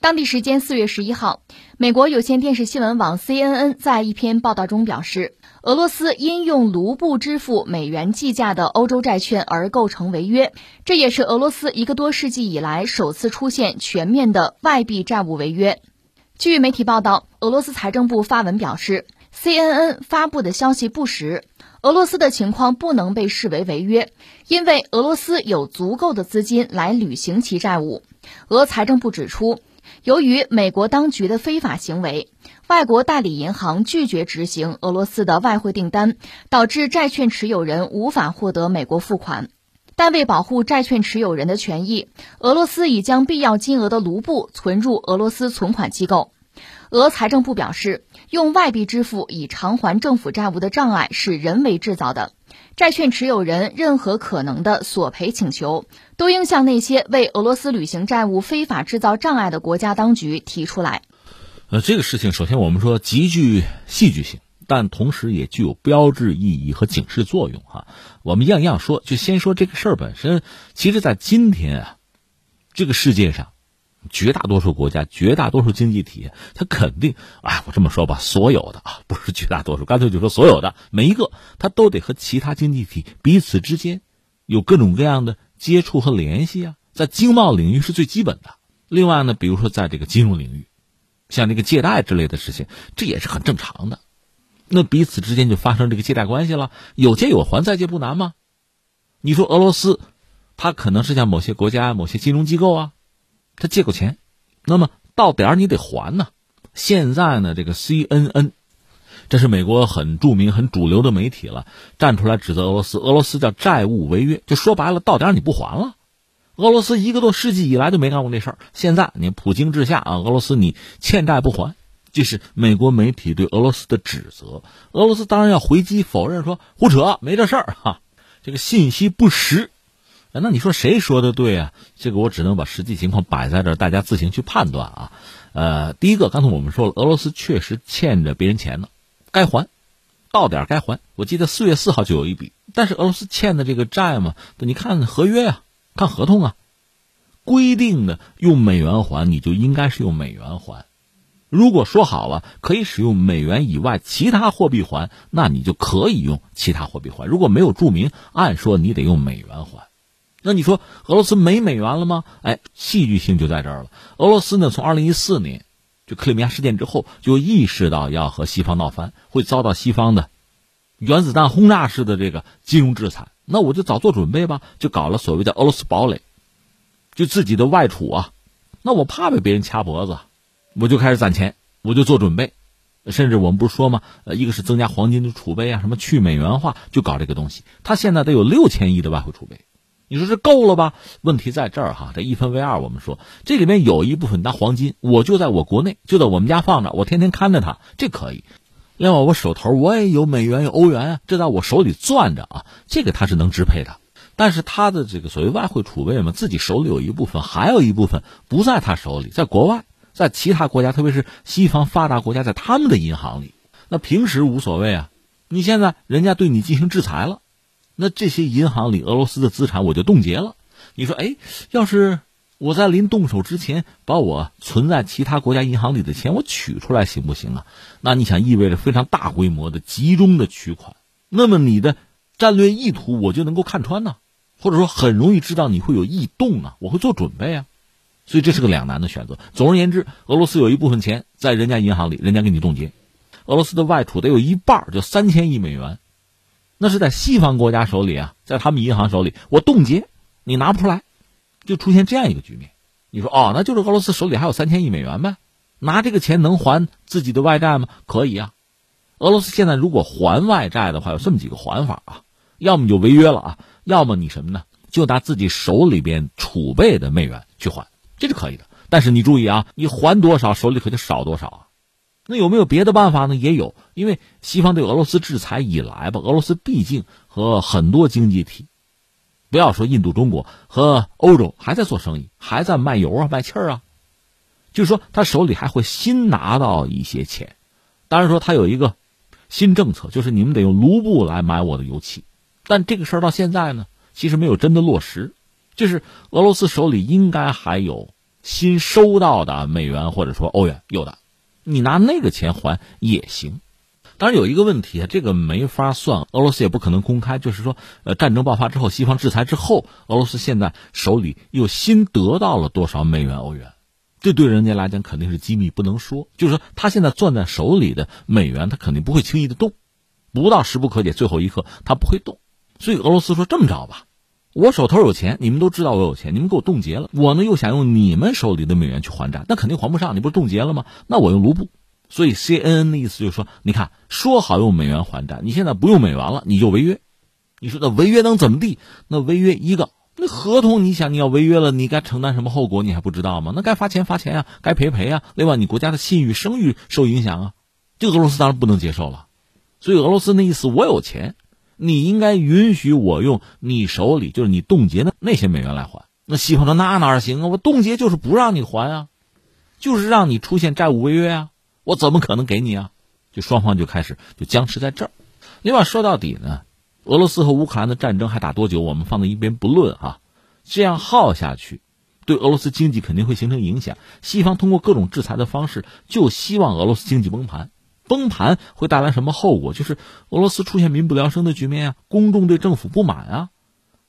当地时间四月十一号，美国有线电视新闻网 CNN 在一篇报道中表示，俄罗斯因用卢布支付美元计价的欧洲债券而构成违约，这也是俄罗斯一个多世纪以来首次出现全面的外币债务违约。据媒体报道，俄罗斯财政部发文表示，CNN 发布的消息不实，俄罗斯的情况不能被视为违约，因为俄罗斯有足够的资金来履行其债务。俄财政部指出。由于美国当局的非法行为，外国代理银行拒绝执行俄罗斯的外汇订单，导致债券持有人无法获得美国付款。但为保护债券持有人的权益，俄罗斯已将必要金额的卢布存入俄罗斯存款机构。俄财政部表示，用外币支付以偿还政府债务的障碍是人为制造的。债券持有人任何可能的索赔请求，都应向那些为俄罗斯履行债务非法制造障碍的国家当局提出来。呃，这个事情首先我们说极具戏剧性，但同时也具有标志意义和警示作用哈。我们样样说，就先说这个事儿本身。其实，在今天啊，这个世界上。绝大多数国家、绝大多数经济体，它肯定，哎，我这么说吧，所有的啊，不是绝大多数，干脆就说所有的，每一个，它都得和其他经济体彼此之间有各种各样的接触和联系啊。在经贸领域是最基本的。另外呢，比如说在这个金融领域，像这个借贷之类的事情，这也是很正常的。那彼此之间就发生这个借贷关系了，有借有还，再借不难吗？你说俄罗斯，它可能是像某些国家、某些金融机构啊。他借过钱，那么到点儿你得还呢。现在呢，这个 CNN，这是美国很著名、很主流的媒体了，站出来指责俄罗斯，俄罗斯叫债务违约，就说白了，到点儿你不还了。俄罗斯一个多世纪以来就没干过这事儿，现在你普京之下啊，俄罗斯你欠债不还，这是美国媒体对俄罗斯的指责。俄罗斯当然要回击否认，说胡扯，没这事儿哈，这个信息不实。那你说谁说的对啊？这个我只能把实际情况摆在这，大家自行去判断啊。呃，第一个，刚才我们说了，俄罗斯确实欠着别人钱呢，该还，到点该还。我记得四月四号就有一笔，但是俄罗斯欠的这个债嘛，你看合约啊，看合同啊，规定的用美元还，你就应该是用美元还。如果说好了可以使用美元以外其他货币还，那你就可以用其他货币还。如果没有注明，按说你得用美元还。那你说俄罗斯没美元了吗？哎，戏剧性就在这儿了。俄罗斯呢，从二零一四年就克里米亚事件之后，就意识到要和西方闹翻，会遭到西方的原子弹轰炸式的这个金融制裁。那我就早做准备吧，就搞了所谓的俄罗斯堡垒，就自己的外储啊。那我怕被别人掐脖子，我就开始攒钱，我就做准备。甚至我们不是说吗？呃，一个是增加黄金的储备啊，什么去美元化，就搞这个东西。他现在得有六千亿的外汇储备。你说这够了吧？问题在这儿哈，这一分为二。我们说这里面有一部分拿黄金，我就在我国内，就在我们家放着，我天天看着它，这可以。另外，我手头我也有美元有欧元啊，这在我手里攥着啊，这个它是能支配的。但是它的这个所谓外汇储备嘛，自己手里有一部分，还有一部分不在他手里，在国外，在其他国家，特别是西方发达国家，在他们的银行里。那平时无所谓啊，你现在人家对你进行制裁了。那这些银行里俄罗斯的资产我就冻结了。你说，哎，要是我在临动手之前把我存在其他国家银行里的钱我取出来行不行啊？那你想意味着非常大规模的集中的取款，那么你的战略意图我就能够看穿呢，或者说很容易知道你会有异动啊，我会做准备啊。所以这是个两难的选择。总而言之，俄罗斯有一部分钱在人家银行里，人家给你冻结，俄罗斯的外储得有一半，就三千亿美元。那是在西方国家手里啊，在他们银行手里，我冻结，你拿不出来，就出现这样一个局面。你说哦，那就是俄罗斯手里还有三千亿美元呗？拿这个钱能还自己的外债吗？可以啊。俄罗斯现在如果还外债的话，有这么几个还法啊：要么就违约了啊，要么你什么呢？就拿自己手里边储备的美元去还，这是可以的。但是你注意啊，你还多少，手里可就少多少啊。那有没有别的办法呢？也有，因为西方对俄罗斯制裁以来吧，俄罗斯毕竟和很多经济体，不要说印度、中国和欧洲还在做生意，还在卖油啊、卖气儿啊，就是说他手里还会新拿到一些钱。当然说他有一个新政策，就是你们得用卢布来买我的油气，但这个事儿到现在呢，其实没有真的落实。就是俄罗斯手里应该还有新收到的美元或者说欧元，有的，你拿那个钱还也行。当然有一个问题啊，这个没法算，俄罗斯也不可能公开。就是说，呃，战争爆发之后，西方制裁之后，俄罗斯现在手里又新得到了多少美元、欧元？这对人家来讲肯定是机密，不能说。就是说，他现在攥在手里的美元，他肯定不会轻易的动，不到时不可解，最后一刻他不会动。所以俄罗斯说这么着吧，我手头有钱，你们都知道我有钱，你们给我冻结了，我呢又想用你们手里的美元去还债，那肯定还不上，你不是冻结了吗？那我用卢布。所以 C N N 的意思就是说，你看，说好用美元还债，你现在不用美元了，你就违约。你说那违约能怎么地？那违约一个，那合同你想你要违约了，你该承担什么后果？你还不知道吗？那该罚钱罚钱啊，该赔赔啊。另外，你国家的信誉声誉受影响啊，这俄罗斯当然不能接受了。所以俄罗斯那意思，我有钱，你应该允许我用你手里就是你冻结的那些美元来还。那西方说那哪行啊？我冻结就是不让你还啊，就是让你出现债务违约啊。我怎么可能给你啊？就双方就开始就僵持在这儿。另外说到底呢，俄罗斯和乌克兰的战争还打多久？我们放在一边不论啊。这样耗下去，对俄罗斯经济肯定会形成影响。西方通过各种制裁的方式，就希望俄罗斯经济崩盘。崩盘会带来什么后果？就是俄罗斯出现民不聊生的局面啊，公众对政府不满啊，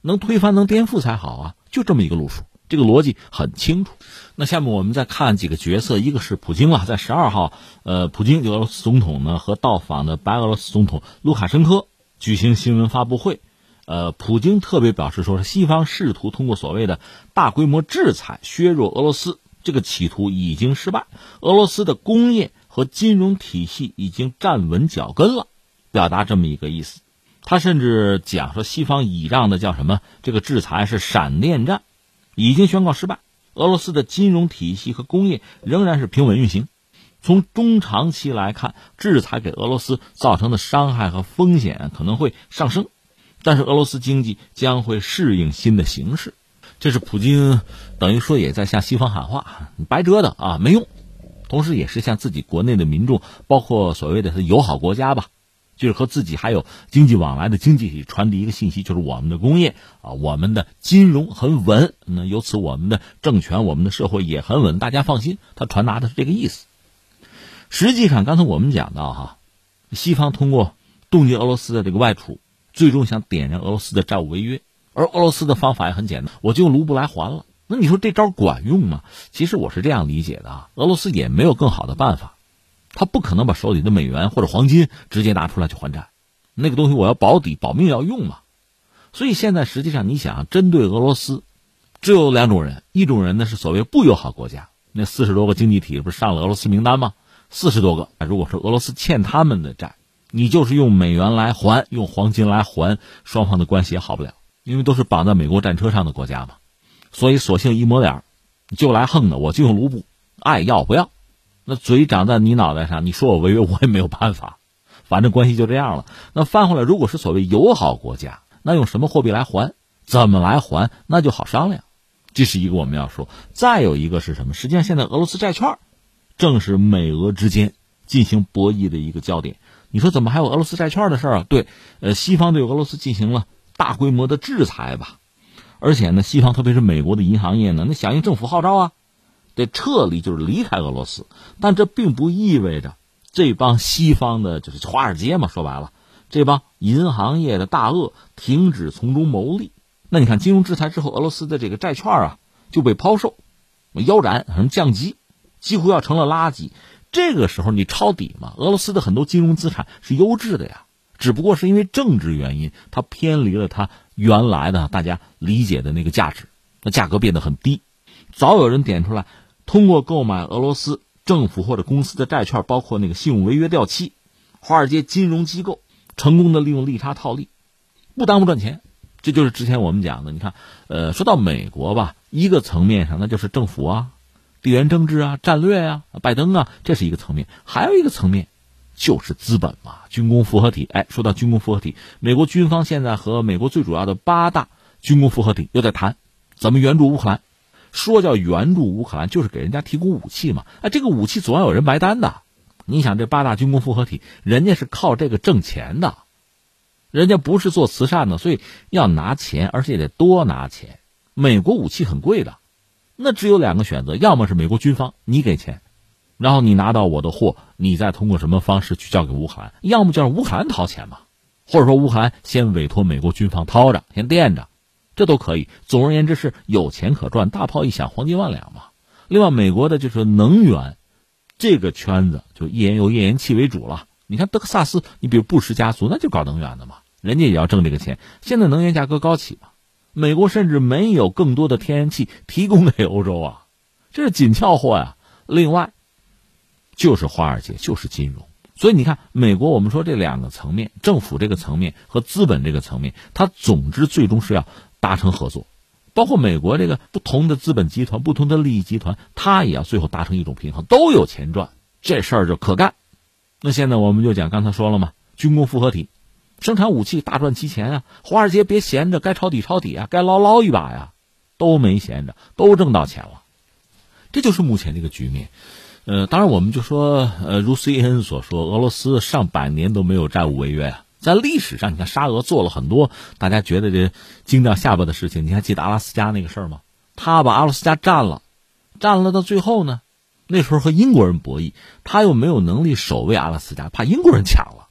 能推翻能颠覆才好啊，就这么一个路数。这个逻辑很清楚。那下面我们再看几个角色，一个是普京啊，在十二号，呃，普京俄罗斯总统呢和到访的白俄罗斯总统卢卡申科举行新闻发布会，呃，普京特别表示说，西方试图通过所谓的大规模制裁削弱俄罗斯，这个企图已经失败，俄罗斯的工业和金融体系已经站稳脚跟了，表达这么一个意思。他甚至讲说，西方倚仗的叫什么？这个制裁是闪电战。已经宣告失败，俄罗斯的金融体系和工业仍然是平稳运行。从中长期来看，制裁给俄罗斯造成的伤害和风险可能会上升，但是俄罗斯经济将会适应新的形势。这是普京等于说也在向西方喊话：白折腾啊，没用。同时，也是向自己国内的民众，包括所谓的是友好国家吧。就是和自己还有经济往来的经济体传递一个信息，就是我们的工业啊，我们的金融很稳，那由此我们的政权、我们的社会也很稳，大家放心。他传达的是这个意思。实际上，刚才我们讲到哈，西方通过冻结俄罗斯的这个外储，最终想点燃俄罗斯的债务违约，而俄罗斯的方法也很简单，我就用卢布来还了。那你说这招管用吗？其实我是这样理解的啊，俄罗斯也没有更好的办法。他不可能把手里的美元或者黄金直接拿出来去还债，那个东西我要保底保命要用嘛。所以现在实际上你想针对俄罗斯，只有两种人，一种人呢是所谓不友好国家，那四十多个经济体不是上了俄罗斯名单吗？四十多个，如果说俄罗斯欠他们的债，你就是用美元来还，用黄金来还，双方的关系也好不了，因为都是绑在美国战车上的国家嘛。所以索性一抹脸，就来横的，我就用卢布，爱要不要。那嘴长在你脑袋上，你说我违约，我也没有办法，反正关系就这样了。那翻回来，如果是所谓友好国家，那用什么货币来还？怎么来还？那就好商量。这是一个我们要说。再有一个是什么？实际上，现在俄罗斯债券正是美俄之间进行博弈的一个焦点。你说怎么还有俄罗斯债券的事儿啊？对，呃，西方对俄罗斯进行了大规模的制裁吧，而且呢，西方特别是美国的银行业呢，那响应政府号召啊。得撤离就是离开俄罗斯，但这并不意味着这帮西方的，就是华尔街嘛，说白了，这帮银行业的大鳄停止从中牟利。那你看，金融制裁之后，俄罗斯的这个债券啊就被抛售、腰斩，什么降级，几乎要成了垃圾。这个时候你抄底嘛？俄罗斯的很多金融资产是优质的呀，只不过是因为政治原因，它偏离了它原来的大家理解的那个价值，那价格变得很低。早有人点出来。通过购买俄罗斯政府或者公司的债券，包括那个信用违约掉期，华尔街金融机构成功的利用利差套利，不耽误赚钱。这就是之前我们讲的。你看，呃，说到美国吧，一个层面上那就是政府啊、地缘政治啊、战略啊、拜登啊，这是一个层面；还有一个层面就是资本嘛，军工复合体。哎，说到军工复合体，美国军方现在和美国最主要的八大军工复合体又在谈怎么援助乌克兰。说叫援助乌克兰，就是给人家提供武器嘛。哎，这个武器总要有人埋单的。你想，这八大军工复合体，人家是靠这个挣钱的，人家不是做慈善的，所以要拿钱，而且得多拿钱。美国武器很贵的，那只有两个选择：要么是美国军方你给钱，然后你拿到我的货，你再通过什么方式去交给乌克兰；要么就让乌克兰掏钱嘛，或者说乌克兰先委托美国军方掏着，先垫着，这都可以。总而言之是有钱可赚，大炮一响，黄金万两嘛。另外，美国的就是能源这个圈子，就页岩油、页岩气为主了。你看德克萨斯，你比如布什家族，那就搞能源的嘛，人家也要挣这个钱。现在能源价格高起嘛。美国甚至没有更多的天然气提供给欧洲啊，这是紧俏货呀。另外，就是华尔街，就是金融。所以你看，美国我们说这两个层面，政府这个层面和资本这个层面，它总之最终是要达成合作。包括美国这个不同的资本集团、不同的利益集团，它也要最后达成一种平衡，都有钱赚，这事儿就可干。那现在我们就讲，刚才说了嘛，军工复合体。生产武器大赚其钱啊！华尔街别闲着，该抄底抄底啊，该捞捞一把呀，都没闲着，都挣到钱了。这就是目前这个局面。呃，当然我们就说，呃，如 CNN 所说，俄罗斯上百年都没有债务违约啊。在历史上，你看沙俄做了很多大家觉得这惊掉下巴的事情。你还记得阿拉斯加那个事儿吗？他把阿拉斯加占了，占了到最后呢，那时候和英国人博弈，他又没有能力守卫阿拉斯加，怕英国人抢了。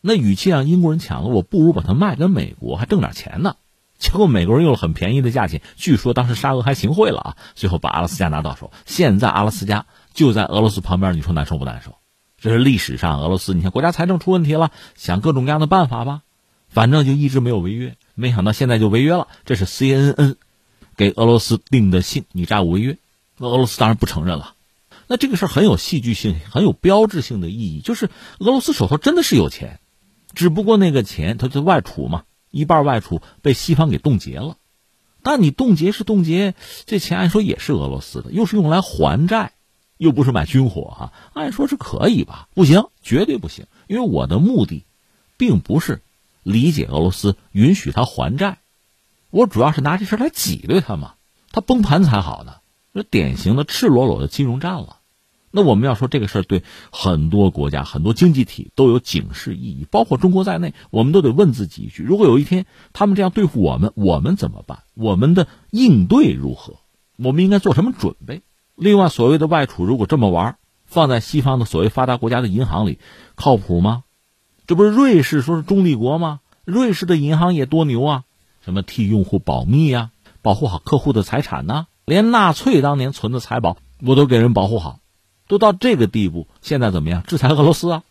那与其让英国人抢了，我不如把它卖给美国，还挣点钱呢。结果美国人用了很便宜的价钱，据说当时沙俄还行贿了啊，最后把阿拉斯加拿到手。现在阿拉斯加就在俄罗斯旁边，你说难受不难受？这是历史上俄罗斯，你看国家财政出问题了，想各种各样的办法吧，反正就一直没有违约，没想到现在就违约了。这是 CNN 给俄罗斯定的信，你债务违约，那俄罗斯当然不承认了。那这个事儿很有戏剧性，很有标志性的意义，就是俄罗斯手头真的是有钱。只不过那个钱，它就外储嘛，一半外储被西方给冻结了。但你冻结是冻结，这钱按说也是俄罗斯的，又是用来还债，又不是买军火啊，按说是可以吧？不行，绝对不行，因为我的目的，并不是理解俄罗斯，允许他还债，我主要是拿这事来挤兑他嘛，他崩盘才好呢。这典型的赤裸裸的金融战了。那我们要说这个事儿对很多国家、很多经济体都有警示意义，包括中国在内，我们都得问自己一句：如果有一天他们这样对付我们，我们怎么办？我们的应对如何？我们应该做什么准备？另外，所谓的外储，如果这么玩，放在西方的所谓发达国家的银行里，靠谱吗？这不是瑞士说是中立国吗？瑞士的银行也多牛啊，什么替用户保密呀，保护好客户的财产呢？连纳粹当年存的财宝，我都给人保护好。都到这个地步，现在怎么样？制裁俄罗斯啊！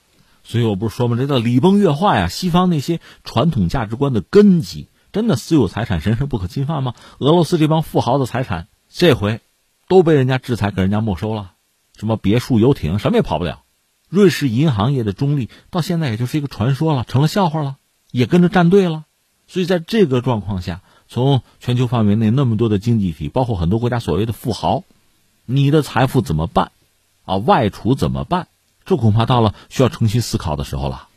所以我不是说吗？这叫礼崩乐坏呀！西方那些传统价值观的根基，真的私有财产神圣不可侵犯吗？俄罗斯这帮富豪的财产，这回都被人家制裁，给人家没收了。什么别墅、游艇，什么也跑不了。瑞士银行业的中立，到现在也就是一个传说了，成了笑话了，也跟着站队了。所以在这个状况下，从全球范围内那么多的经济体，包括很多国家所谓的富豪，你的财富怎么办？啊，外储怎么办？这恐怕到了需要重新思考的时候了。